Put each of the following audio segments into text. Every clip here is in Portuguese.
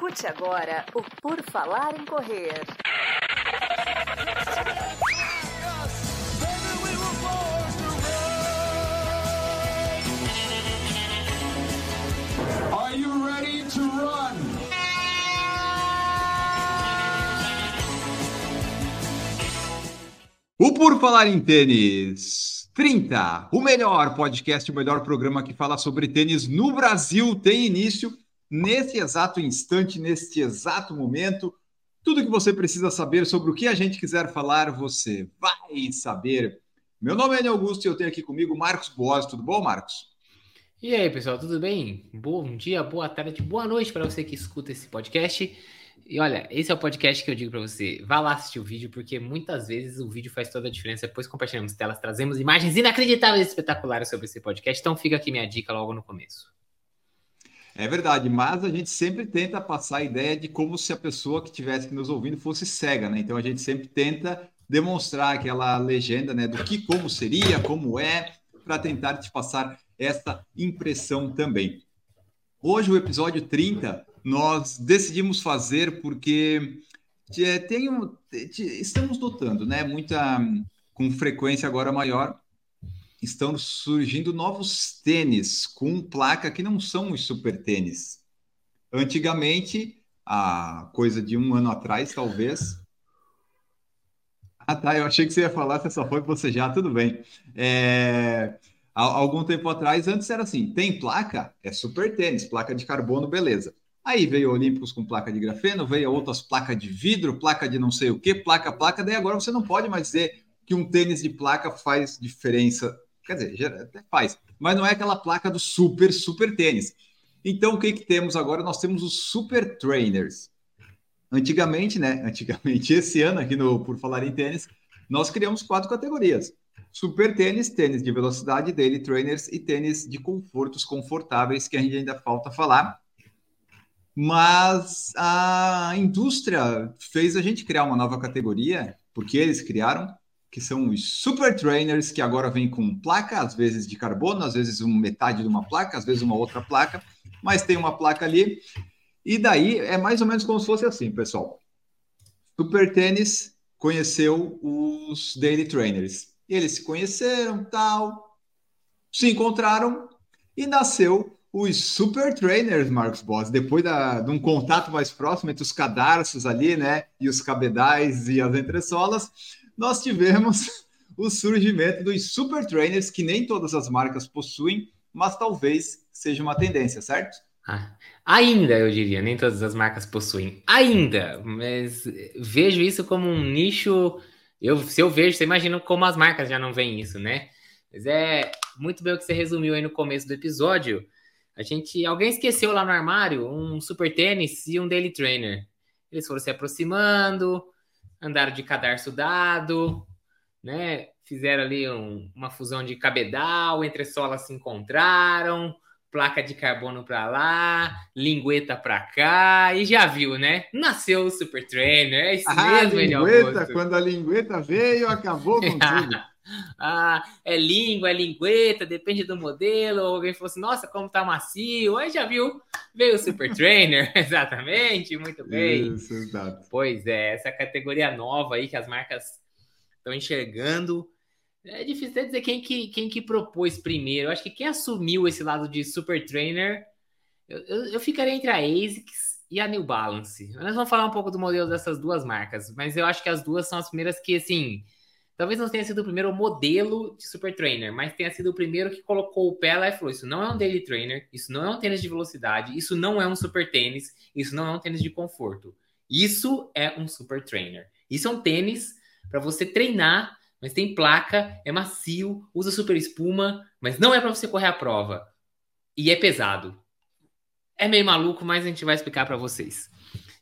Escute agora o Por Falar em Correr. Are you ready to run? O Por Falar em Tênis 30, o melhor podcast, o melhor programa que fala sobre tênis no Brasil, tem início nesse exato instante, neste exato momento. Tudo que você precisa saber sobre o que a gente quiser falar, você vai saber. Meu nome é Enio Augusto e eu tenho aqui comigo Marcos Boas. Tudo bom, Marcos? E aí, pessoal, tudo bem? Bom dia, boa tarde, boa noite para você que escuta esse podcast. E olha, esse é o podcast que eu digo para você. Vá lá assistir o vídeo, porque muitas vezes o vídeo faz toda a diferença. Depois compartilhamos telas, trazemos imagens inacreditáveis e espetaculares sobre esse podcast. Então fica aqui minha dica logo no começo. É verdade, mas a gente sempre tenta passar a ideia de como se a pessoa que estivesse nos ouvindo fosse cega, né? Então a gente sempre tenta demonstrar aquela legenda, né, do que como seria, como é, para tentar te passar essa impressão também. Hoje, o episódio 30, nós decidimos fazer porque é, tem estamos notando, né, muita com frequência agora maior, estão surgindo novos tênis com placa que não são os super tênis. Antigamente, a coisa de um ano atrás, talvez. Ah, tá. Eu achei que você ia falar, você só foi já, tudo bem. É, há algum tempo atrás, antes era assim: tem placa, é super tênis, placa de carbono, beleza. Aí veio Olímpicos com placa de grafeno, veio outras placas de vidro, placa de não sei o que, placa, placa. Daí agora você não pode mais dizer que um tênis de placa faz diferença. Quer dizer, até faz, mas não é aquela placa do super, super tênis. Então, o que, que temos agora? Nós temos os super trainers. Antigamente, né? Antigamente, esse ano aqui no Por Falar em Tênis, nós criamos quatro categorias. Super tênis, tênis de velocidade, daily trainers e tênis de confortos confortáveis, que a gente ainda falta falar mas a indústria fez a gente criar uma nova categoria, porque eles criaram, que são os super trainers, que agora vem com placa, às vezes de carbono, às vezes uma metade de uma placa, às vezes uma outra placa, mas tem uma placa ali. E daí é mais ou menos como se fosse assim, pessoal. Super Tênis conheceu os daily trainers. Eles se conheceram, tal, se encontraram e nasceu os super trainers, Marcos Boss, depois da, de um contato mais próximo entre os cadarços ali, né, e os cabedais e as entressolas, nós tivemos o surgimento dos super trainers, que nem todas as marcas possuem, mas talvez seja uma tendência, certo? Ah, ainda, eu diria, nem todas as marcas possuem. Ainda, mas vejo isso como um nicho. Eu, se eu vejo, você imagina como as marcas já não veem isso, né? Mas é muito bem o que você resumiu aí no começo do episódio. A gente, alguém esqueceu lá no armário um super tênis e um daily trainer. Eles foram se aproximando, andaram de cadarço dado, né? Fizeram ali um, uma fusão de cabedal, entre solas se encontraram, placa de carbono para lá, lingueta para cá, e já viu, né? Nasceu o Super Trainer, é isso ah, mesmo, lingueta, quando a lingueta veio, acabou com tudo. Ah, é língua, é lingueta, depende do modelo. Ou alguém falou assim, nossa, como tá macio. Aí já viu, veio o Super Trainer, exatamente, muito bem. Isso, exato. Pois é, essa categoria nova aí que as marcas estão enxergando. É difícil até dizer quem que, quem que propôs primeiro. Eu acho que quem assumiu esse lado de Super Trainer, eu, eu, eu ficaria entre a ASICS e a New Balance. Nós vamos falar um pouco do modelo dessas duas marcas, mas eu acho que as duas são as primeiras que, assim, Talvez não tenha sido o primeiro modelo de super trainer, mas tenha sido o primeiro que colocou o pé lá e falou: Isso não é um daily trainer, isso não é um tênis de velocidade, isso não é um super tênis, isso não é um tênis de conforto. Isso é um super trainer. Isso é um tênis para você treinar, mas tem placa, é macio, usa super espuma, mas não é para você correr a prova. E é pesado. É meio maluco, mas a gente vai explicar para vocês.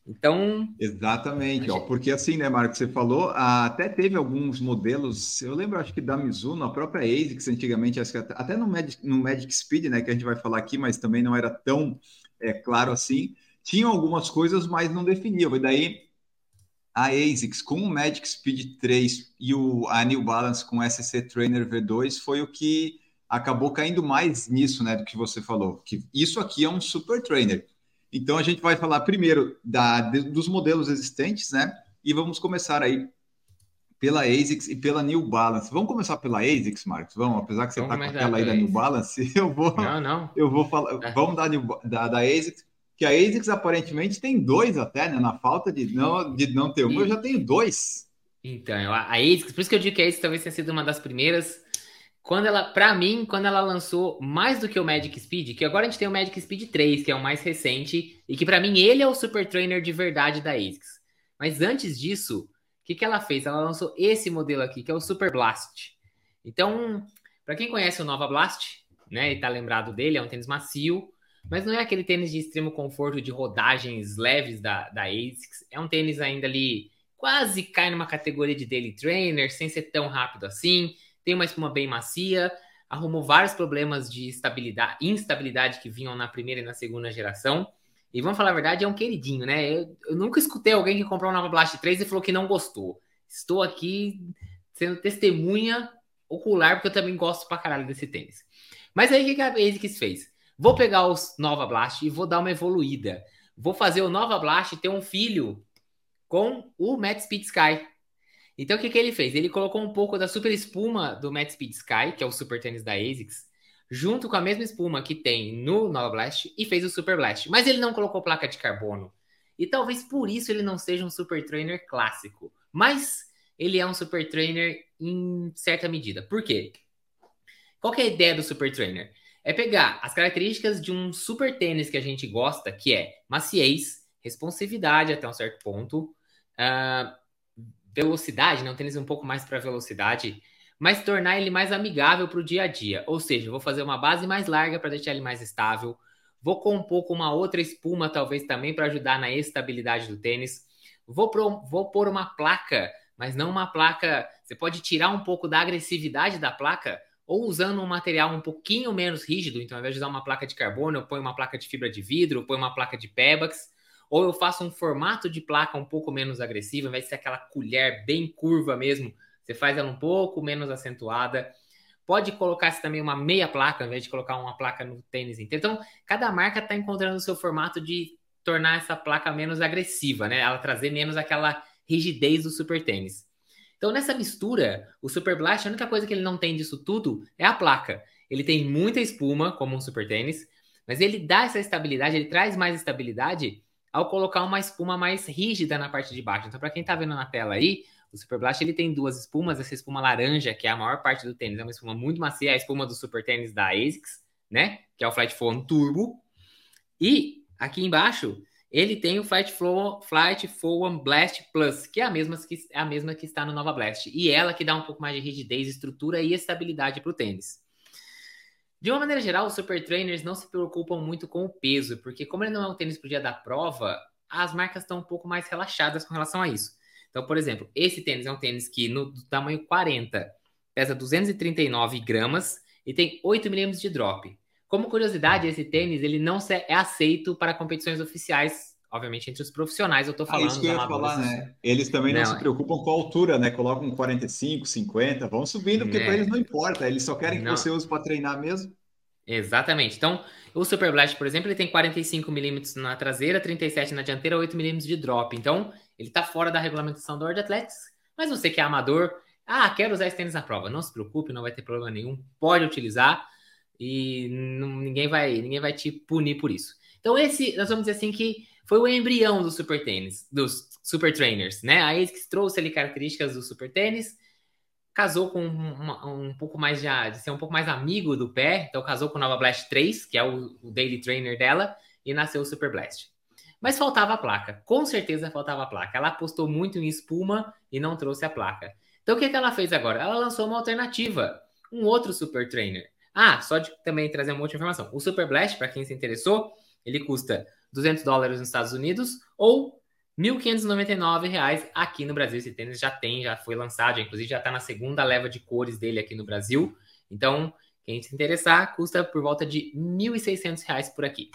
Então. Exatamente, ó, porque assim, né, Marco, você falou, até teve alguns modelos, eu lembro, acho que da Mizuno, a própria ASICS antigamente, acho que até no Magic, no Magic Speed, né, que a gente vai falar aqui, mas também não era tão é, claro assim, tinham algumas coisas, mas não definiam. E daí a ASICS com o Magic Speed 3 e o, a New Balance com o SC Trainer V2 foi o que acabou caindo mais nisso, né, do que você falou, que isso aqui é um super trainer. Então a gente vai falar primeiro da, dos modelos existentes, né? E vamos começar aí pela ASICS e pela New Balance. Vamos começar pela ASICS, Marcos? Vamos, apesar que você está com aquela aí da New Balance, eu vou. Não, não. Eu vou falar. É. Vamos da, da, da ASICS, que a ASICS aparentemente tem dois até, né? Na falta de não, de não ter um, e... eu já tenho dois. Então, a ASICS, por isso que eu digo que a ASICS talvez tenha sido uma das primeiras. Quando ela, para mim, quando ela lançou mais do que o Magic Speed, que agora a gente tem o Magic Speed 3, que é o mais recente, e que para mim ele é o super trainer de verdade da ASICS. Mas antes disso, o que, que ela fez? Ela lançou esse modelo aqui, que é o Super Blast. Então, para quem conhece o Nova Blast, né, e tá lembrado dele, é um tênis macio, mas não é aquele tênis de extremo conforto de rodagens leves da, da ASICS. É um tênis ainda ali quase cai numa categoria de daily trainer, sem ser tão rápido assim. Tem uma espuma bem macia, arrumou vários problemas de estabilidade, instabilidade que vinham na primeira e na segunda geração. E vamos falar a verdade, é um queridinho, né? Eu, eu nunca escutei alguém que comprou um Nova Blast 3 e falou que não gostou. Estou aqui sendo testemunha ocular, porque eu também gosto pra caralho desse tênis. Mas aí o que a ASICS fez? Vou pegar os Nova Blast e vou dar uma evoluída. Vou fazer o Nova Blast ter um filho com o Matt Speed Sky. Então o que, que ele fez? Ele colocou um pouco da super espuma do Matt Speed Sky, que é o super tênis da ASICS, junto com a mesma espuma que tem no Nova Blast e fez o Super Blast. Mas ele não colocou placa de carbono. E talvez por isso ele não seja um super trainer clássico. Mas ele é um super trainer em certa medida. Por quê? Qual é a ideia do super trainer? É pegar as características de um super tênis que a gente gosta, que é maciez, responsividade até um certo ponto, uh, velocidade, não tênis um pouco mais para velocidade, mas tornar ele mais amigável para o dia a dia. Ou seja, vou fazer uma base mais larga para deixar ele mais estável. Vou compor com uma outra espuma, talvez também para ajudar na estabilidade do tênis. Vou, pro, vou pôr uma placa, mas não uma placa. Você pode tirar um pouco da agressividade da placa, ou usando um material um pouquinho menos rígido. Então, ao invés de usar uma placa de carbono, eu ponho uma placa de fibra de vidro, eu ponho uma placa de Pebax ou eu faço um formato de placa um pouco menos agressivo, vai ser aquela colher bem curva mesmo, você faz ela um pouco menos acentuada. Pode colocar também uma meia placa, ao invés de colocar uma placa no tênis inteiro. Então, cada marca está encontrando o seu formato de tornar essa placa menos agressiva, né? Ela trazer menos aquela rigidez do super tênis. Então, nessa mistura, o Super Blast, a única coisa que ele não tem disso tudo é a placa. Ele tem muita espuma, como um super tênis, mas ele dá essa estabilidade, ele traz mais estabilidade ao colocar uma espuma mais rígida na parte de baixo. Então, para quem está vendo na tela aí, o Super Blast ele tem duas espumas, essa espuma laranja, que é a maior parte do tênis, é uma espuma muito macia, é a espuma do Super Tênis da ASICS, né? Que é o Flight Foam Turbo. E aqui embaixo, ele tem o Flight Flow, Flight Foam Blast Plus, que é a mesma que é a mesma que está no Nova Blast, e ela que dá um pouco mais de rigidez, estrutura e estabilidade para o tênis. De uma maneira geral, os super trainers não se preocupam muito com o peso, porque como ele não é um tênis para o dia da prova, as marcas estão um pouco mais relaxadas com relação a isso. Então, por exemplo, esse tênis é um tênis que no tamanho 40 pesa 239 gramas e tem 8 milímetros de drop. Como curiosidade, esse tênis ele não é aceito para competições oficiais, obviamente entre os profissionais. Eu estou falando. É isso que eu ia falar, né? Eles também não, não se é. preocupam com a altura, né? Colocam 45, 50, vão subindo, porque é. para eles não importa. Eles só querem que não. você use para treinar mesmo. Exatamente. Então, o Super Blast, por exemplo, ele tem 45 milímetros na traseira, 37 na dianteira, 8 milímetros de drop. Então, ele está fora da regulamentação do World Athletics. Mas você que é amador, ah, quero usar esse tênis na prova. Não se preocupe, não vai ter problema nenhum. Pode utilizar e ninguém vai ninguém vai te punir por isso. Então, esse, nós vamos dizer assim que foi o embrião do super tênis, dos super trainers, né? A ASICS trouxe ali características do super tênis casou com uma, um pouco mais de, de, ser um pouco mais amigo do pé, então casou com o Nova Blast 3, que é o, o daily trainer dela, e nasceu o Super Blast. Mas faltava a placa, com certeza faltava a placa. Ela apostou muito em espuma e não trouxe a placa. Então o que, que ela fez agora? Ela lançou uma alternativa, um outro Super Trainer. Ah, só de também trazer uma outra informação. O Super Blast, para quem se interessou, ele custa 200 dólares nos Estados Unidos ou 1.599 reais aqui no Brasil. Esse tênis já tem, já foi lançado, inclusive já está na segunda leva de cores dele aqui no Brasil. Então, quem se interessar, custa por volta de 1.600 reais por aqui.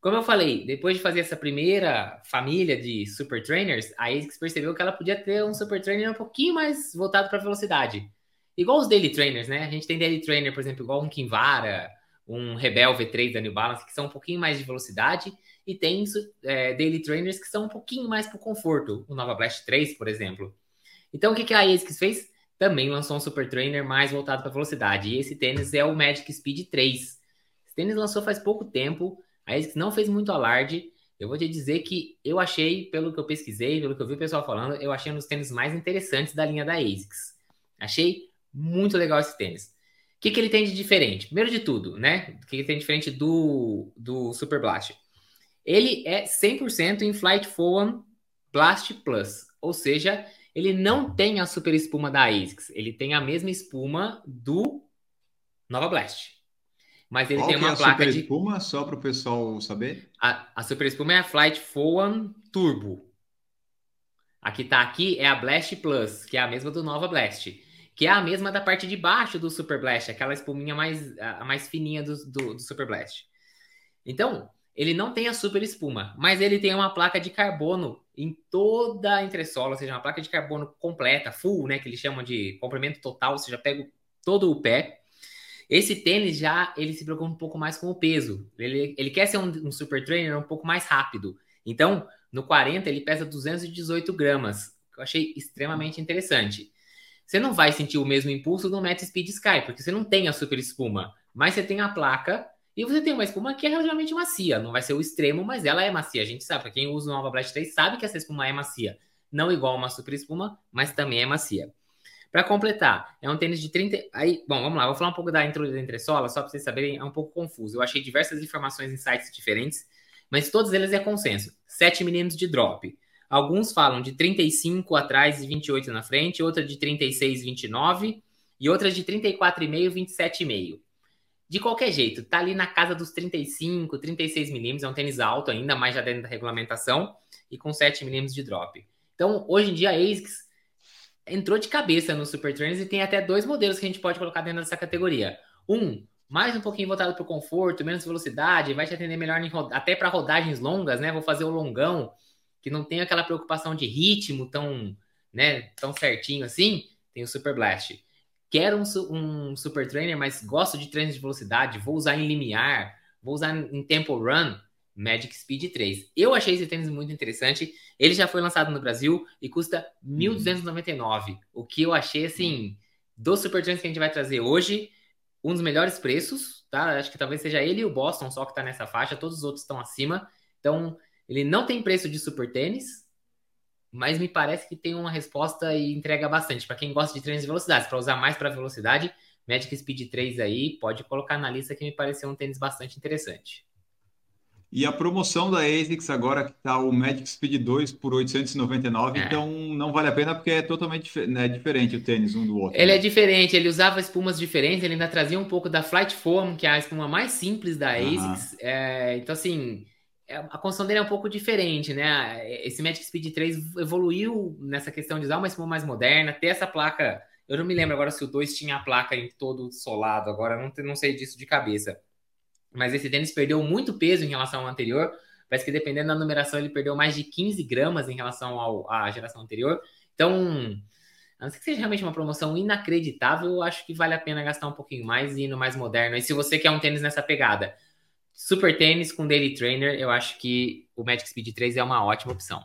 Como eu falei, depois de fazer essa primeira família de super trainers, a ASICS percebeu que ela podia ter um super trainer um pouquinho mais voltado para velocidade. Igual os daily trainers, né? A gente tem daily trainer, por exemplo, igual um Kinvara, um Rebel V3 da New Balance, que são um pouquinho mais de velocidade, e tem é, Daily Trainers que são um pouquinho mais para o conforto, o Nova Blast 3, por exemplo. Então, o que, que a ASICS fez? Também lançou um Super Trainer mais voltado para velocidade, e esse tênis é o Magic Speed 3. Esse tênis lançou faz pouco tempo, a ASICS não fez muito alarde, eu vou te dizer que eu achei, pelo que eu pesquisei, pelo que eu vi o pessoal falando, eu achei um dos tênis mais interessantes da linha da ASICS. Achei muito legal esse tênis. O que, que ele tem de diferente? Primeiro de tudo, né? O que ele tem de diferente do, do Super Blast? Ele é 100% em Flight Foam Blast Plus, ou seja, ele não tem a super espuma da ASICS, ele tem a mesma espuma do Nova Blast. Mas ele Qual tem uma é a placa super de espuma, só para o pessoal saber? a, a super espuma é a Flight Foam Turbo. A que tá aqui é a Blast Plus, que é a mesma do Nova Blast que é a mesma da parte de baixo do Super Blast, aquela espuminha mais, a mais fininha do, do, do Super Blast. Então, ele não tem a super espuma, mas ele tem uma placa de carbono em toda a entressola, ou seja, uma placa de carbono completa, full, né, que eles chamam de comprimento total, ou seja, pega todo o pé. Esse tênis já, ele se preocupa um pouco mais com o peso. Ele, ele quer ser um, um super trainer um pouco mais rápido. Então, no 40, ele pesa 218 gramas, que eu achei extremamente interessante. Você não vai sentir o mesmo impulso no Met Speed Sky, porque você não tem a super espuma, mas você tem a placa e você tem uma espuma que é relativamente macia. Não vai ser o extremo, mas ela é macia. A gente sabe, para quem usa o Nova Blast 3 sabe que essa espuma é macia. Não igual uma super espuma, mas também é macia. Para completar, é um tênis de 30. Aí, bom, vamos lá, vou falar um pouco da intro da entressola, só para vocês saberem, é um pouco confuso. Eu achei diversas informações em sites diferentes, mas todos eles é consenso. 7 milímetros de drop. Alguns falam de 35 atrás e 28 na frente, outra de 36 e 29 e outra de 34,5 e 27,5. De qualquer jeito, tá ali na casa dos 35, 36 milímetros, é um tênis alto ainda, mais já dentro da regulamentação, e com 7 milímetros de drop. Então, hoje em dia, a ASICS entrou de cabeça no Super Trainers e tem até dois modelos que a gente pode colocar dentro dessa categoria. Um, mais um pouquinho voltado para o conforto, menos velocidade, vai te atender melhor até para rodagens longas, né? Vou fazer o longão, que não tem aquela preocupação de ritmo tão, né, tão certinho assim, tem o Super Blast. Quero um, um Super Trainer, mas gosto de treinos de velocidade, vou usar em limiar, vou usar em tempo run, Magic Speed 3. Eu achei esse tênis muito interessante. Ele já foi lançado no Brasil e custa R$ 1.299. Uhum. O que eu achei, assim, dos Super Trainers que a gente vai trazer hoje, um dos melhores preços, tá? Acho que talvez seja ele e o Boston só que tá nessa faixa, todos os outros estão acima. Então, ele não tem preço de super tênis, mas me parece que tem uma resposta e entrega bastante. Para quem gosta de treinos de velocidade, para usar mais para velocidade, Magic Speed 3 aí, pode colocar na lista que me pareceu um tênis bastante interessante. E a promoção da ASICS agora que está o Magic Speed 2 por 899, é. então não vale a pena porque é totalmente né, diferente o tênis um do outro. Ele né? é diferente, ele usava espumas diferentes, ele ainda trazia um pouco da Flight Foam, que é a espuma mais simples da ASICS. É, então, assim, a construção dele é um pouco diferente, né? Esse Magic Speed 3 evoluiu nessa questão de usar uma espuma mais moderna, ter essa placa. Eu não me lembro agora se o 2 tinha a placa em todo solado, agora não, não sei disso de cabeça. Mas esse tênis perdeu muito peso em relação ao anterior. Parece que dependendo da numeração, ele perdeu mais de 15 gramas em relação ao, à geração anterior. Então, a não ser que seja realmente uma promoção inacreditável, eu acho que vale a pena gastar um pouquinho mais e ir no mais moderno. E se você quer um tênis nessa pegada, Super tênis com daily trainer, eu acho que o Magic Speed 3 é uma ótima opção.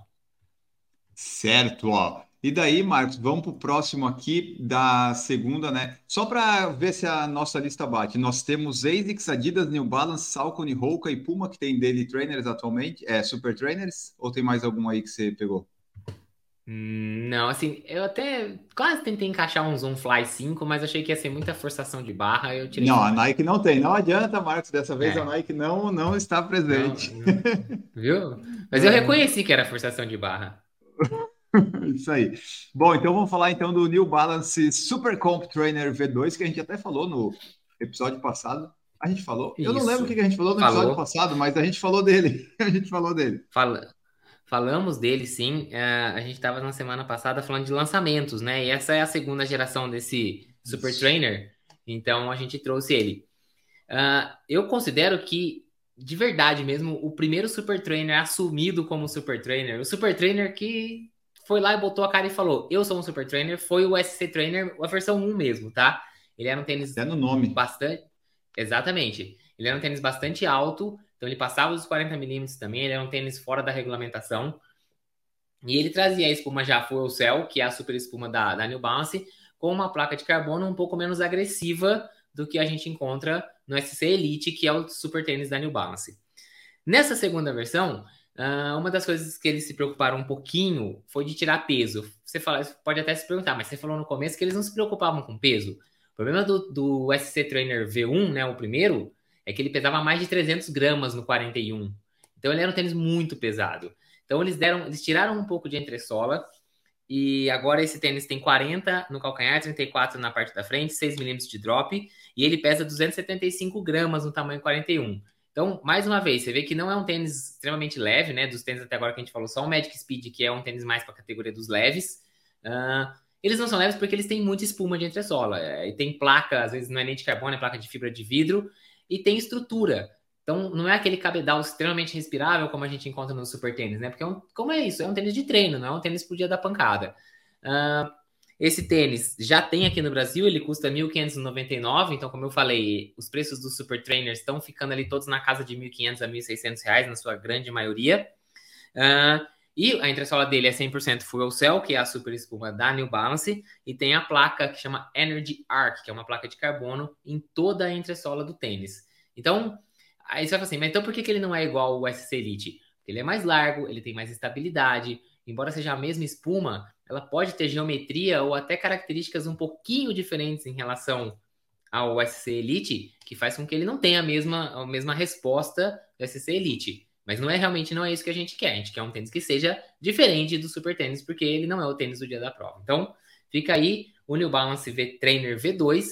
Certo, ó. E daí, Marcos, vamos para o próximo aqui da segunda, né? Só para ver se a nossa lista bate. Nós temos ASICS, Adidas, New Balance, Salcone, Hoka e Puma, que tem daily trainers atualmente. É, super trainers? Ou tem mais algum aí que você pegou? Hum, não, assim, eu até quase tentei encaixar um Zoom Fly 5, mas achei que ia ser muita forçação de barra. Eu tirei não, a Nike não tem. Não adianta, Marcos. Dessa vez é. a Nike não, não está presente. Não, não. Viu? Mas eu é. reconheci que era forçação de barra. Isso aí. Bom, então vamos falar então do New Balance Super Comp Trainer V2, que a gente até falou no episódio passado. A gente falou. Isso. Eu não lembro o que a gente falou no falou. episódio passado, mas a gente falou dele. A gente falou dele. Fala. Falamos dele, sim. Uh, a gente estava na semana passada falando de lançamentos, né? E essa é a segunda geração desse Super Isso. Trainer. Então a gente trouxe ele. Uh, eu considero que, de verdade mesmo, o primeiro Super Trainer assumido como Super Trainer, o Super Trainer que foi lá e botou a cara e falou: Eu sou um Super Trainer, foi o SC Trainer, a versão 1 mesmo, tá? Ele era um tênis. É no nome. Bastante. Exatamente. Ele era um tênis bastante alto, então ele passava dos 40 milímetros também, ele era um tênis fora da regulamentação. E ele trazia a espuma já Fuel Cell, que é a super espuma da, da New Balance, com uma placa de carbono um pouco menos agressiva do que a gente encontra no SC Elite, que é o super tênis da New Balance. Nessa segunda versão, Uh, uma das coisas que eles se preocuparam um pouquinho foi de tirar peso. Você fala, pode até se perguntar, mas você falou no começo que eles não se preocupavam com peso. O problema do, do SC Trainer V1, né, o primeiro, é que ele pesava mais de 300 gramas no 41. Então ele era um tênis muito pesado. Então eles deram, eles tiraram um pouco de entressola e agora esse tênis tem 40 no calcanhar, 34 na parte da frente, 6 milímetros de drop e ele pesa 275 gramas no tamanho 41. Então, mais uma vez, você vê que não é um tênis extremamente leve, né? Dos tênis até agora que a gente falou, só o Magic Speed, que é um tênis mais para a categoria dos leves. Uh, eles não são leves porque eles têm muita espuma de entressola. É, e tem placa, às vezes não é nem de carbono, é placa de fibra de vidro. E tem estrutura. Então, não é aquele cabedal extremamente respirável como a gente encontra no super tênis, né? Porque, é um, como é isso? É um tênis de treino, não é um tênis pro dia da pancada. Uh, esse tênis já tem aqui no Brasil, ele custa 1.599, então como eu falei, os preços dos super trainers estão ficando ali todos na casa de 1.500 a 1.600 reais, na sua grande maioria. Uh, e a entressola dele é 100% fuel cell, que é a super espuma da New Balance, e tem a placa que chama Energy Arc, que é uma placa de carbono em toda a entressola do tênis. Então, aí você vai falar assim, mas então por que, que ele não é igual ao SC Elite? Porque ele é mais largo, ele tem mais estabilidade, embora seja a mesma espuma, ela pode ter geometria ou até características um pouquinho diferentes em relação ao SC Elite, que faz com que ele não tenha a mesma, a mesma resposta do SC Elite. Mas não é realmente não é isso que a gente quer. A gente quer um tênis que seja diferente do Super Tênis, porque ele não é o tênis do dia da prova. Então, fica aí o New Balance V Trainer V2,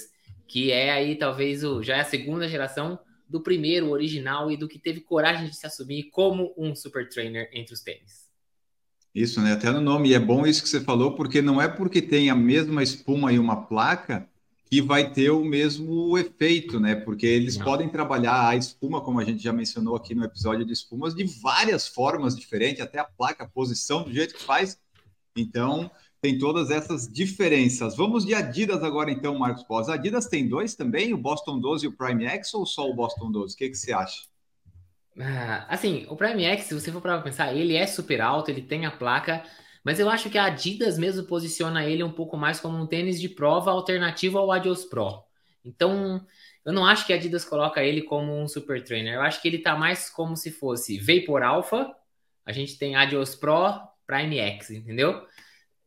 que é aí talvez o, já é a segunda geração do primeiro original e do que teve coragem de se assumir como um super trainer entre os tênis. Isso, né? Até no nome. E é bom isso que você falou, porque não é porque tem a mesma espuma e uma placa que vai ter o mesmo efeito, né? Porque eles não. podem trabalhar a espuma, como a gente já mencionou aqui no episódio de espumas, de várias formas diferentes, até a placa, a posição, do jeito que faz. Então, tem todas essas diferenças. Vamos de Adidas agora, então, Marcos Pós. Adidas tem dois também, o Boston 12 e o Prime X, ou só o Boston 12? O que, que você acha? Ah, assim, o Prime X, se você for para pensar, ele é super alto, ele tem a placa, mas eu acho que a Adidas mesmo posiciona ele um pouco mais como um tênis de prova alternativo ao Adios Pro. Então, eu não acho que a Adidas coloca ele como um super trainer. Eu acho que ele tá mais como se fosse Vapor Alpha, a gente tem Adios Pro, Prime X, entendeu?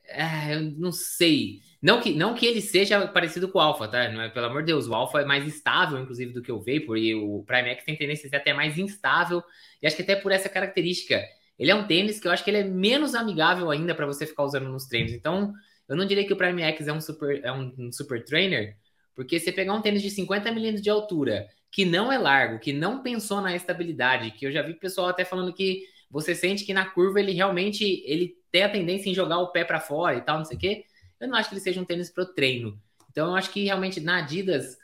É, eu não sei. Não que, não que ele seja parecido com o Alpha, tá? Não é, pelo amor de Deus, o Alpha é mais instável, inclusive, do que o Vapor, e o Prime X tem tendência a ser até mais instável, e acho que até por essa característica. Ele é um tênis que eu acho que ele é menos amigável ainda para você ficar usando nos treinos. Então, eu não diria que o Prime X é um super, é um super trainer, porque você pegar um tênis de 50 milímetros de altura, que não é largo, que não pensou na estabilidade, que eu já vi pessoal até falando que você sente que na curva ele realmente ele tem a tendência em jogar o pé para fora e tal, não sei o quê eu não acho que ele seja um tênis para o treino. Então, eu acho que realmente na Adidas,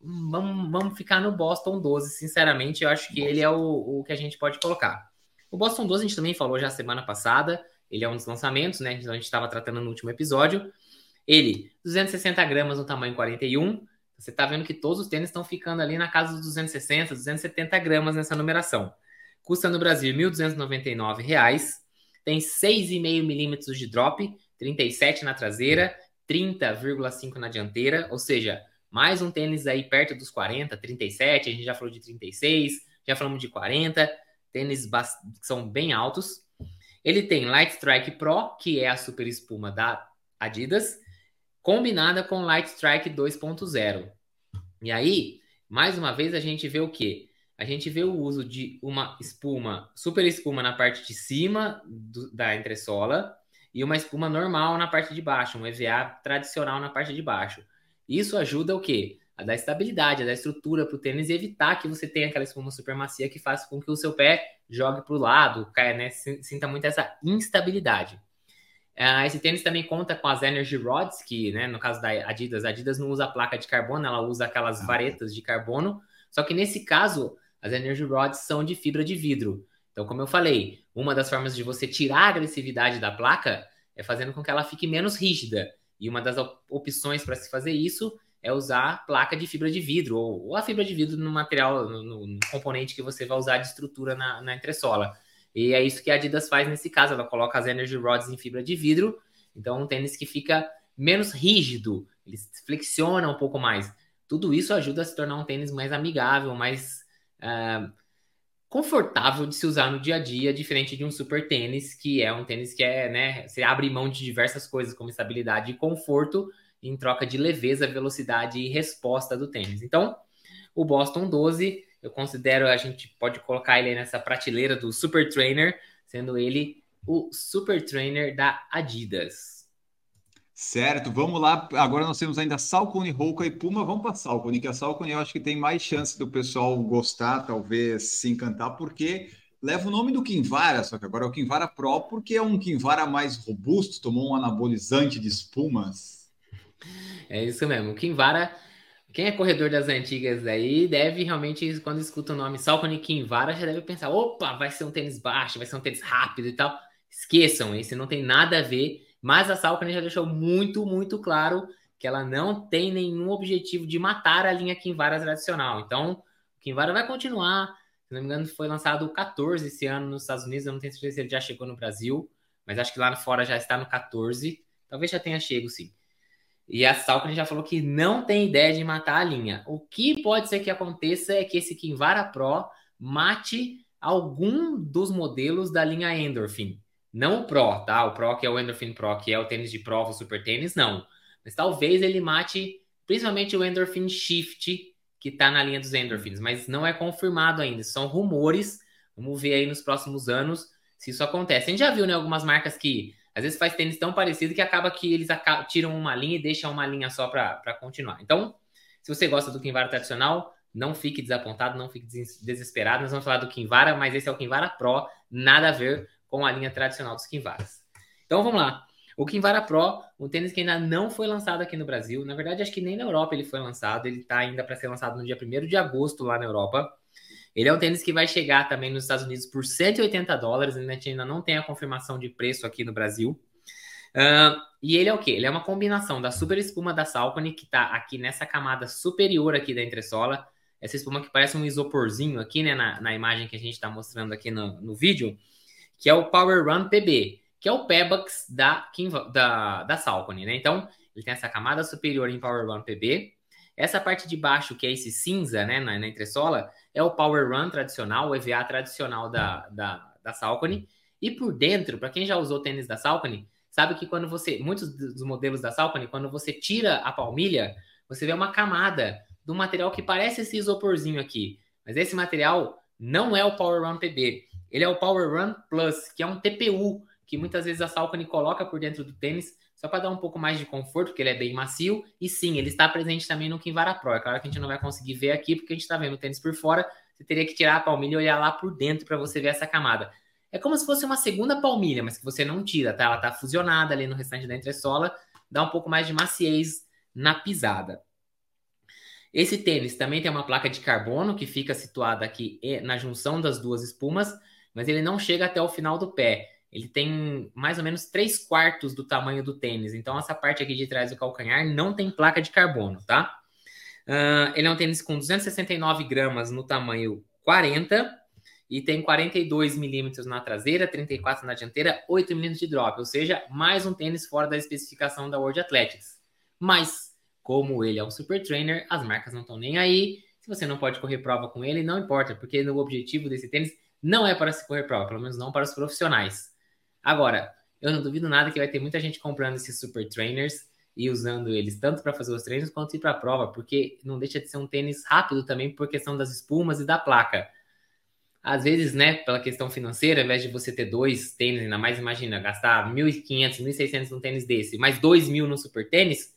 vamos, vamos ficar no Boston 12. Sinceramente, eu acho que ele é o, o que a gente pode colocar. O Boston 12 a gente também falou já semana passada. Ele é um dos lançamentos, né? Então a gente estava tratando no último episódio. Ele, 260 gramas no tamanho 41. Você está vendo que todos os tênis estão ficando ali na casa dos 260, 270 gramas nessa numeração. Custa no Brasil R$ 1.299. Tem 6,5 milímetros de drop, 37 na traseira, 30,5 na dianteira, ou seja, mais um tênis aí perto dos 40, 37, a gente já falou de 36, já falamos de 40, tênis que são bem altos. Ele tem Light Strike Pro, que é a super espuma da Adidas, combinada com Light Strike 2.0. E aí, mais uma vez, a gente vê o quê? A gente vê o uso de uma espuma, super espuma na parte de cima do, da entressola, e uma espuma normal na parte de baixo, um EVA tradicional na parte de baixo. Isso ajuda o quê? A dar estabilidade, a dar estrutura para o tênis e evitar que você tenha aquela espuma super macia que faça com que o seu pé jogue para o lado, caia, né? sinta muito essa instabilidade. Uh, esse tênis também conta com as Energy Rods, que né, no caso da Adidas, a Adidas não usa placa de carbono, ela usa aquelas ah. varetas de carbono. Só que nesse caso, as Energy Rods são de fibra de vidro. Então, como eu falei, uma das formas de você tirar a agressividade da placa é fazendo com que ela fique menos rígida. E uma das opções para se fazer isso é usar placa de fibra de vidro, ou, ou a fibra de vidro no material, no, no, componente que você vai usar de estrutura na, na entressola. E é isso que a Adidas faz nesse caso, ela coloca as Energy Rods em fibra de vidro, então um tênis que fica menos rígido, ele flexiona um pouco mais. Tudo isso ajuda a se tornar um tênis mais amigável, mais uh, confortável de se usar no dia a dia, diferente de um super tênis, que é um tênis que é, né, você abre mão de diversas coisas, como estabilidade e conforto, em troca de leveza, velocidade e resposta do tênis. Então, o Boston 12, eu considero, a gente pode colocar ele nessa prateleira do Super Trainer, sendo ele o Super Trainer da Adidas. Certo, vamos lá. Agora nós temos ainda Salcone, Rouca e Puma. Vamos para Salcone, que a Salcone eu acho que tem mais chance do pessoal gostar, talvez se encantar, porque leva o nome do Kinvara, só que agora é o Kinvara Pro, porque é um Kinvara mais robusto, tomou um anabolizante de espumas. É isso mesmo. Kinvara, quem é corredor das antigas aí, deve realmente, quando escuta o nome Salcone Kinvara, já deve pensar: opa, vai ser um tênis baixo, vai ser um tênis rápido e tal. Esqueçam, esse não tem nada a ver mas a Salcone já deixou muito, muito claro que ela não tem nenhum objetivo de matar a linha Kinvara tradicional. Então, o Kinvara vai continuar. Se não me engano, foi lançado o 14 esse ano nos Estados Unidos. Eu não tenho certeza se ele já chegou no Brasil, mas acho que lá fora já está no 14. Talvez já tenha chego, sim. E a Salcone já falou que não tem ideia de matar a linha. O que pode ser que aconteça é que esse Kinvara Pro mate algum dos modelos da linha Endorphin. Não o Pro, tá? O Pro que é o Endorphin Pro, que é o tênis de prova, o super tênis, não. Mas talvez ele mate principalmente o Endorphin Shift, que tá na linha dos Endorphins, mas não é confirmado ainda. São rumores. Vamos ver aí nos próximos anos se isso acontece. A gente já viu, né, algumas marcas que às vezes faz tênis tão parecido que acaba que eles tiram uma linha e deixam uma linha só para continuar. Então, se você gosta do Kinvara tradicional, não fique desapontado, não fique desesperado. Nós vamos falar do Kinvara, mas esse é o Kinvara Pro, nada a ver com a linha tradicional dos Kinvaras. Então vamos lá. O Kinvara Pro, um tênis que ainda não foi lançado aqui no Brasil. Na verdade, acho que nem na Europa ele foi lançado. Ele está ainda para ser lançado no dia 1 de agosto lá na Europa. Ele é um tênis que vai chegar também nos Estados Unidos por 180 dólares. A gente ainda não tem a confirmação de preço aqui no Brasil. Uh, e ele é o que? Ele é uma combinação da super espuma da Salcone, que está aqui nessa camada superior aqui da entressola. Essa espuma que parece um isoporzinho aqui, né? Na, na imagem que a gente está mostrando aqui no, no vídeo que é o Power Run PB, que é o Pebax da, da, da Salcone, né? Então, ele tem essa camada superior em Power Run PB. Essa parte de baixo, que é esse cinza, né, na, na entressola, é o Power Run tradicional, o EVA tradicional da, da, da Salcone. E por dentro, para quem já usou tênis da Salcone, sabe que quando você, muitos dos modelos da Salcone, quando você tira a palmilha, você vê uma camada do material que parece esse isoporzinho aqui. Mas esse material não é o Power Run PB. Ele é o Power Run Plus, que é um TPU que muitas vezes a Salcone coloca por dentro do tênis só para dar um pouco mais de conforto, porque ele é bem macio. E sim, ele está presente também no Kinvara Pro. É claro que a gente não vai conseguir ver aqui, porque a gente está vendo o tênis por fora. Você teria que tirar a palmilha e olhar lá por dentro para você ver essa camada. É como se fosse uma segunda palmilha, mas que você não tira, tá? Ela está fusionada ali no restante da entressola, dá um pouco mais de maciez na pisada. Esse tênis também tem uma placa de carbono que fica situada aqui na junção das duas espumas, mas ele não chega até o final do pé. Ele tem mais ou menos 3 quartos do tamanho do tênis. Então, essa parte aqui de trás do calcanhar não tem placa de carbono, tá? Uh, ele é um tênis com 269 gramas no tamanho 40 e tem 42 milímetros na traseira, 34 na dianteira, 8 milímetros de drop, ou seja, mais um tênis fora da especificação da World Athletics. Mas, como ele é um super trainer, as marcas não estão nem aí. Se você não pode correr prova com ele, não importa, porque o objetivo desse tênis não é para se correr prova, pelo menos não para os profissionais. Agora, eu não duvido nada que vai ter muita gente comprando esses super trainers e usando eles tanto para fazer os treinos quanto ir para a prova, porque não deixa de ser um tênis rápido também por questão das espumas e da placa. Às vezes, né, pela questão financeira, ao invés de você ter dois tênis, ainda mais imagina, gastar 1.500, 1.600 num tênis desse, mais 2.000 no super tênis,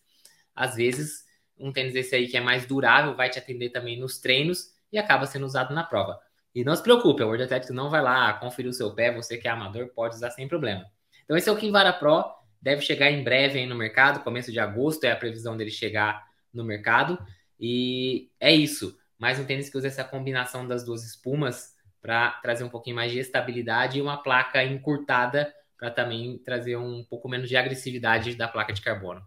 às vezes um tênis desse aí que é mais durável vai te atender também nos treinos e acaba sendo usado na prova. E não se preocupe, a World Athletics não vai lá conferir o seu pé, você que é amador pode usar sem problema. Então esse é o Kinvara Pro, deve chegar em breve aí no mercado, começo de agosto é a previsão dele chegar no mercado. E é isso, mais um tênis que usa essa combinação das duas espumas para trazer um pouquinho mais de estabilidade e uma placa encurtada para também trazer um pouco menos de agressividade da placa de carbono.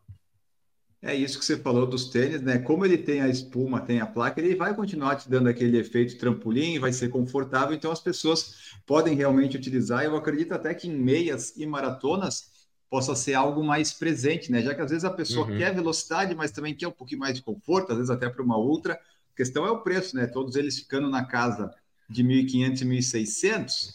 É isso que você falou dos tênis, né? Como ele tem a espuma, tem a placa, ele vai continuar te dando aquele efeito trampolim, vai ser confortável, então as pessoas podem realmente utilizar. Eu acredito até que em meias e maratonas possa ser algo mais presente, né? Já que às vezes a pessoa uhum. quer velocidade, mas também quer um pouquinho mais de conforto, às vezes até para uma ultra. A questão é o preço, né? Todos eles ficando na casa de 1.500 e 1.600.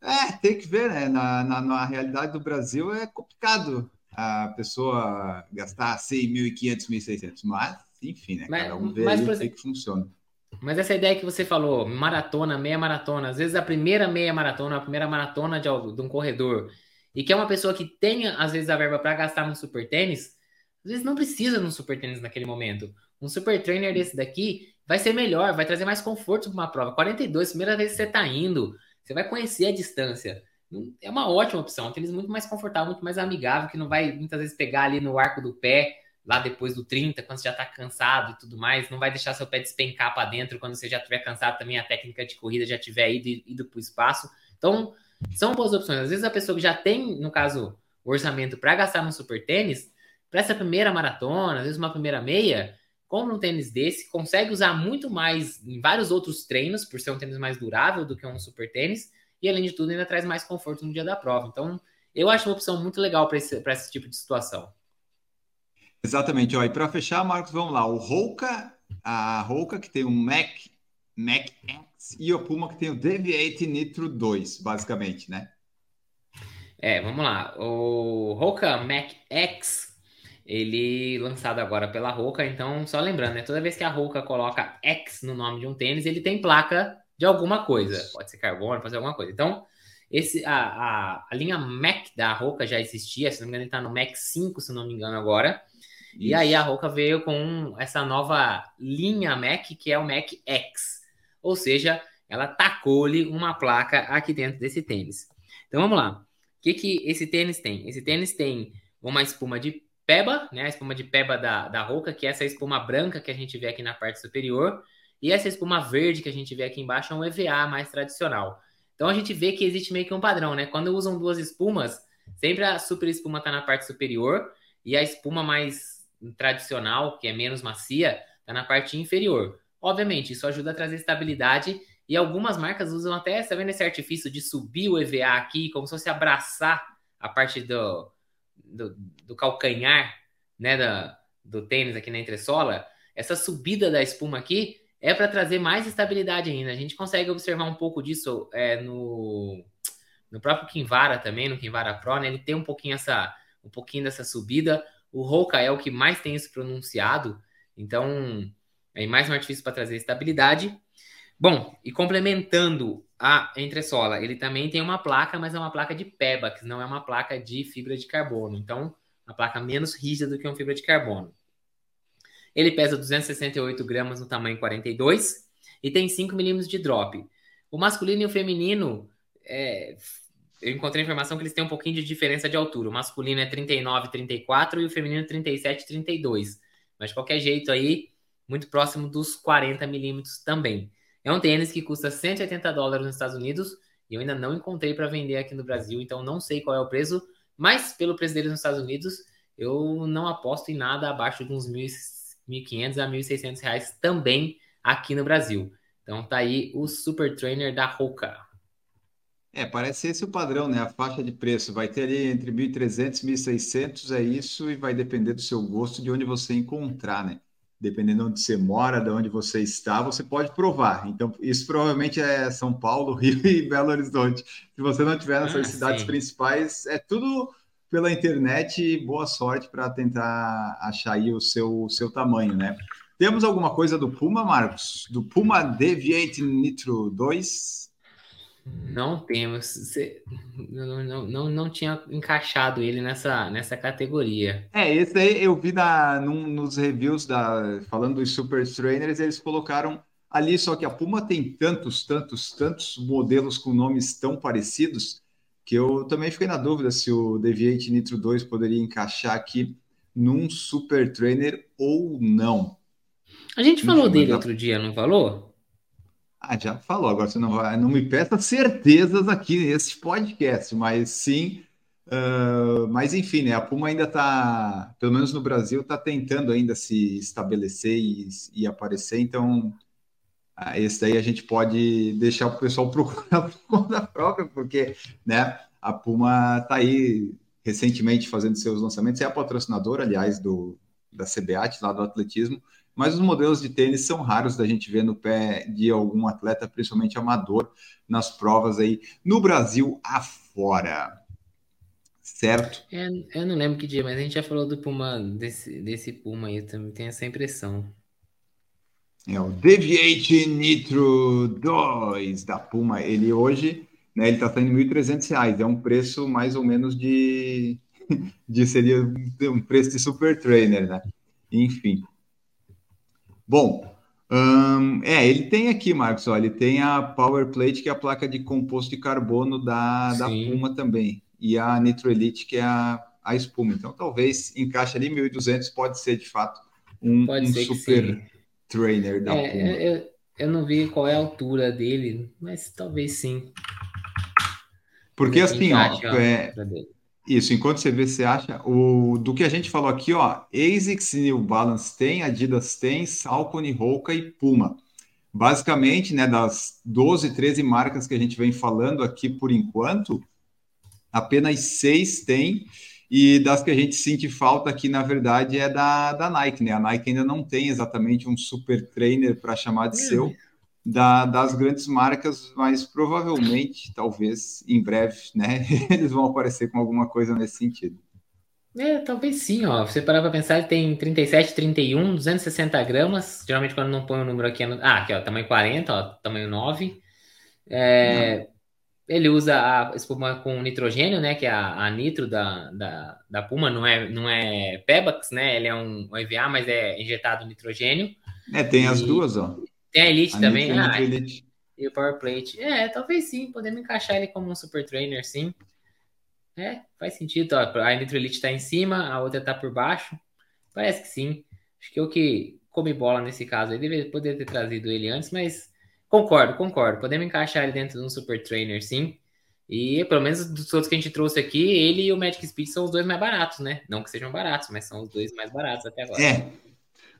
É, tem que ver, né? Na, na, na realidade do Brasil é complicado a pessoa gastar 100, 1.500, 1.600. Mas, enfim, né? Mas, Cada um vê mas, aí o que funciona. Mas essa ideia que você falou, maratona, meia maratona, às vezes a primeira meia maratona, a primeira maratona de, de um corredor, e que é uma pessoa que tenha, às vezes, a verba para gastar num super tênis, às vezes não precisa num super tênis naquele momento. Um super trainer desse daqui vai ser melhor, vai trazer mais conforto para uma prova. 42, primeira vez que você está indo, você vai conhecer a distância é uma ótima opção. Um tênis muito mais confortável, muito mais amigável, que não vai muitas vezes pegar ali no arco do pé, lá depois do 30, quando você já está cansado e tudo mais. Não vai deixar seu pé despencar para dentro quando você já estiver cansado também, a técnica de corrida já tiver ido, ido para o espaço. Então, são boas opções. Às vezes a pessoa que já tem, no caso, o orçamento para gastar no super tênis, para essa primeira maratona, às vezes uma primeira meia, compra um tênis desse, consegue usar muito mais em vários outros treinos, por ser um tênis mais durável do que um super tênis e além de tudo ainda traz mais conforto no dia da prova. Então, eu acho uma opção muito legal para esse, esse tipo de situação. Exatamente. Ó, e para fechar, Marcos, vamos lá. O Roca, a Roca que tem o Mac, Mac X e o Puma que tem o Deviate Nitro 2, basicamente, né? É, vamos lá. O Roca Mac X, ele lançado agora pela Roca, então só lembrando, né? Toda vez que a Roca coloca X no nome de um tênis, ele tem placa de alguma coisa. Pode ser carbono, pode ser alguma coisa. Então, esse, a, a, a linha Mac da Roca já existia, se não me engano, ele está no Mac 5, se não me engano, agora. Isso. E aí a Roca veio com essa nova linha Mac, que é o Mac X. Ou seja, ela tacou-lhe uma placa aqui dentro desse tênis. Então vamos lá. O que, que esse tênis tem? Esse tênis tem uma espuma de peba, né? A espuma de peba da, da Roca, que é essa espuma branca que a gente vê aqui na parte superior. E essa espuma verde que a gente vê aqui embaixo é um EVA mais tradicional. Então a gente vê que existe meio que um padrão, né? Quando usam duas espumas, sempre a super espuma está na parte superior e a espuma mais tradicional, que é menos macia, está na parte inferior. Obviamente, isso ajuda a trazer estabilidade e algumas marcas usam até, tá vendo esse artifício de subir o EVA aqui, como se fosse abraçar a parte do, do, do calcanhar, né, da, do tênis aqui na entressola. Essa subida da espuma aqui é para trazer mais estabilidade ainda. A gente consegue observar um pouco disso é, no, no próprio Kinvara também, no Kinvara Pro, né? Ele tem um pouquinho essa, um pouquinho dessa subida. O Roca é o que mais tem isso pronunciado, então é mais um artifício para trazer estabilidade. Bom, e complementando a entressola, ele também tem uma placa, mas é uma placa de Pebax, não é uma placa de fibra de carbono. Então, uma placa menos rígida do que uma fibra de carbono. Ele pesa 268 gramas no tamanho 42 e tem 5 milímetros de drop. O masculino e o feminino, é, eu encontrei informação que eles têm um pouquinho de diferença de altura. O masculino é 39, 34 e o feminino 37, 32. Mas de qualquer jeito aí, muito próximo dos 40 milímetros também. É um tênis que custa 180 dólares nos Estados Unidos e eu ainda não encontrei para vender aqui no Brasil, então não sei qual é o preço, mas pelo preço deles nos Estados Unidos, eu não aposto em nada abaixo de uns 1.600 1.500 a 1.600 reais também aqui no Brasil. Então tá aí o Super Trainer da Roca. É, parece esse o padrão, né? A faixa de preço vai ter ali entre 1.300 e 1.600, é isso, e vai depender do seu gosto, de onde você encontrar, né? Dependendo de onde você mora, de onde você está, você pode provar. Então, isso provavelmente é São Paulo, Rio e Belo Horizonte. Se você não tiver nessas ah, cidades sim. principais, é tudo pela internet boa sorte para tentar achar aí o seu, seu tamanho, né? Temos alguma coisa do Puma, Marcos? Do Puma Deviate Nitro 2? Não temos. Não, não, não, não tinha encaixado ele nessa, nessa categoria. É, esse aí eu vi na, num, nos reviews da, falando dos Super Trainers, eles colocaram ali, só que a Puma tem tantos, tantos, tantos modelos com nomes tão parecidos que eu também fiquei na dúvida se o Deviate Nitro 2 poderia encaixar aqui num Super Trainer ou não. A gente falou Enfim, dele outro dia, não falou? Ah, já falou. Agora você não vai, não me peça certezas aqui nesse podcast, mas sim, Uh, mas enfim, né? A Puma ainda está, pelo menos no Brasil, está tentando ainda se estabelecer e, e aparecer. Então, uh, esse daí a gente pode deixar o pessoal procurar por conta própria, porque, né? A Puma está aí recentemente fazendo seus lançamentos. É a patrocinadora, aliás, do da CBAT lá do atletismo. Mas os modelos de tênis são raros da gente ver no pé de algum atleta, principalmente amador, nas provas aí no Brasil afora certo? É, eu não lembro que dia, mas a gente já falou do Puma, desse, desse Puma aí, eu também tenho essa impressão. É o Deviate Nitro 2 da Puma. Ele hoje, né, ele tá saindo R$ 1.300, é um preço mais ou menos de, de seria um preço de super trainer, né? Enfim. Bom, hum, é, ele tem aqui, Marcos, ó, ele tem a Power Plate, que é a placa de composto de carbono da, da Puma também e a Nitro Elite, que é a, a espuma. Então, talvez encaixe ali 1.200, pode ser de fato um, um super trainer da é, Puma. Eu, eu não vi qual é a altura dele, mas talvez sim. Porque assim, ó, é, isso, enquanto você vê, você acha, o, do que a gente falou aqui, ó, ASICS New Balance tem, Adidas tem, Salcone, Hoka e Puma. Basicamente, né, das 12, 13 marcas que a gente vem falando aqui por enquanto, apenas seis tem, e das que a gente sente falta aqui, na verdade, é da, da Nike, né? A Nike ainda não tem exatamente um super trainer para chamar de seu da, das grandes marcas, mas provavelmente, talvez, em breve, né, eles vão aparecer com alguma coisa nesse sentido. É, talvez sim, ó. Você parar para pensar, ele tem 37, 31, 260 gramas. Geralmente, quando não põe o número aqui, é no... ah, aqui, ó, tamanho 40, ó, tamanho 9. É, ele usa a espuma com nitrogênio, né? Que é a, a nitro da, da, da, Puma, não é, não é Pebax, né? Ele é um, um EVA, mas é injetado nitrogênio. É, tem e... as duas, ó. Tem a Elite a também. Ah, Elite. E o Power Plate. É, talvez sim, podemos encaixar ele como um super trainer, sim. É, faz sentido. Ó. A Nitro Elite tá em cima, a outra tá por baixo. Parece que sim. Acho que eu que come bola nesse caso aí, deveria poder ter trazido ele antes, mas Concordo, concordo. Podemos encaixar ele dentro de um super trainer, sim. E pelo menos dos outros que a gente trouxe aqui, ele e o Magic Speed são os dois mais baratos, né? Não que sejam baratos, mas são os dois mais baratos até agora. É.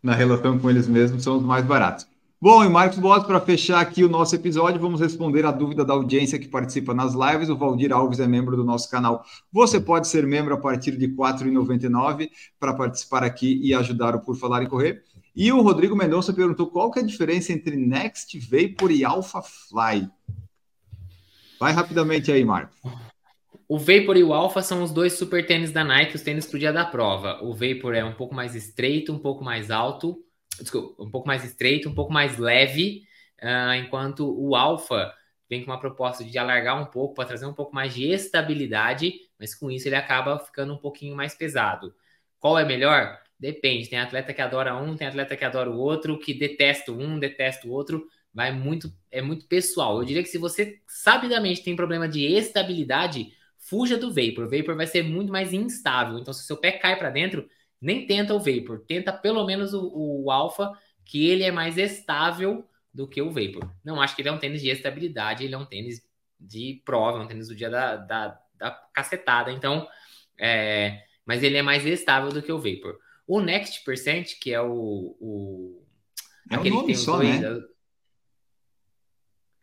Na relação com eles mesmos, são os mais baratos. Bom, e Marcos Boas, para fechar aqui o nosso episódio, vamos responder a dúvida da audiência que participa nas lives. O Valdir Alves é membro do nosso canal. Você pode ser membro a partir de R$ 4,99 para participar aqui e ajudar o Por Falar e Correr. E o Rodrigo Mendonça perguntou qual que é a diferença entre Next Vapor e Alpha Fly. Vai rapidamente aí, Marco. O Vapor e o Alpha são os dois super tênis da Nike, os tênis para o dia da prova. O Vapor é um pouco mais estreito, um pouco mais alto, desculpa, um pouco mais estreito, um pouco mais leve, uh, enquanto o Alpha vem com uma proposta de alargar um pouco para trazer um pouco mais de estabilidade, mas com isso ele acaba ficando um pouquinho mais pesado. Qual é melhor? Depende. Tem atleta que adora um, tem atleta que adora o outro, que detesta um, detesta o outro. Vai muito, é muito pessoal. Eu diria que se você sabidamente tem problema de estabilidade, fuja do vapor. O vapor vai ser muito mais instável. Então, se o seu pé cai para dentro, nem tenta o vapor. Tenta pelo menos o, o alfa, que ele é mais estável do que o vapor. Não acho que ele é um tênis de estabilidade, ele é um tênis de prova, é um tênis do dia da, da, da cacetada. Então, é, mas ele é mais estável do que o vapor. O Next Percent, que é o. o é aquele um nome só, dois, né?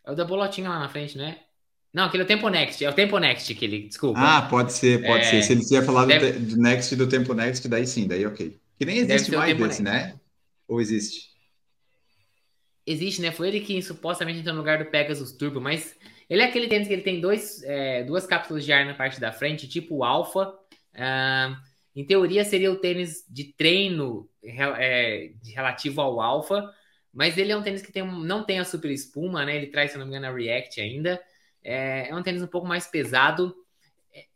É o da bolotinha lá na frente, né? Não, aquele é o Tempo Next, é o Tempo Next que ele, desculpa. Ah, pode ser, pode é... ser. Se ele tiver falado deve... do Next do Tempo Next, daí sim, daí ok. Que nem existe mais desse, né? Ou existe? Existe, né? Foi ele que supostamente entrou no lugar do Pegasus Turbo, mas ele é aquele tênis que ele tem dois, é, duas cápsulas de ar na parte da frente, tipo o Alpha. Uh, em teoria, seria o tênis de treino é, relativo ao Alpha, mas ele é um tênis que tem, não tem a super espuma, né? Ele traz, se não me engano, a React ainda. É, é um tênis um pouco mais pesado.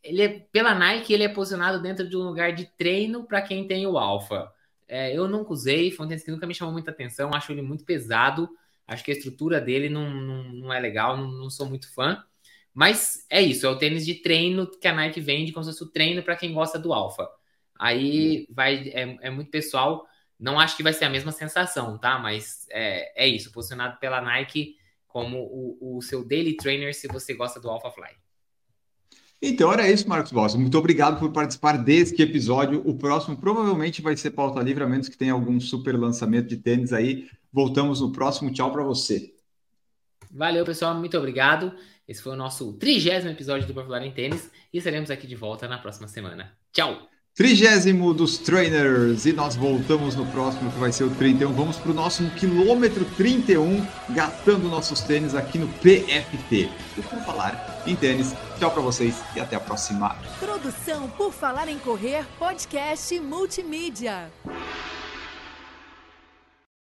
Ele é, pela Nike, ele é posicionado dentro de um lugar de treino para quem tem o Alpha. É, eu nunca usei, foi um tênis que nunca me chamou muita atenção, acho ele muito pesado. Acho que a estrutura dele não, não, não é legal, não, não, sou muito fã. Mas é isso, é o tênis de treino que a Nike vende como se fosse o treino para quem gosta do Alpha. Aí vai é, é, muito pessoal. Não acho que vai ser a mesma sensação, tá? Mas é, é isso, posicionado pela Nike como o, o seu daily trainer se você gosta do Alpha Fly. Então era isso, Marcos Boss. Muito obrigado por participar deste episódio. O próximo provavelmente vai ser pauta livre, a menos que tenha algum super lançamento de tênis aí. Voltamos no próximo. Tchau para você. Valeu, pessoal. Muito obrigado. Esse foi o nosso trigésimo episódio do Por Falar em Tênis e estaremos aqui de volta na próxima semana. Tchau! Trigésimo dos trainers e nós voltamos no próximo que vai ser o 31. Vamos para o nosso quilômetro 31, gastando nossos tênis aqui no PFT. E por falar em tênis, tchau para vocês e até a próxima. Produção por falar em correr, podcast multimídia.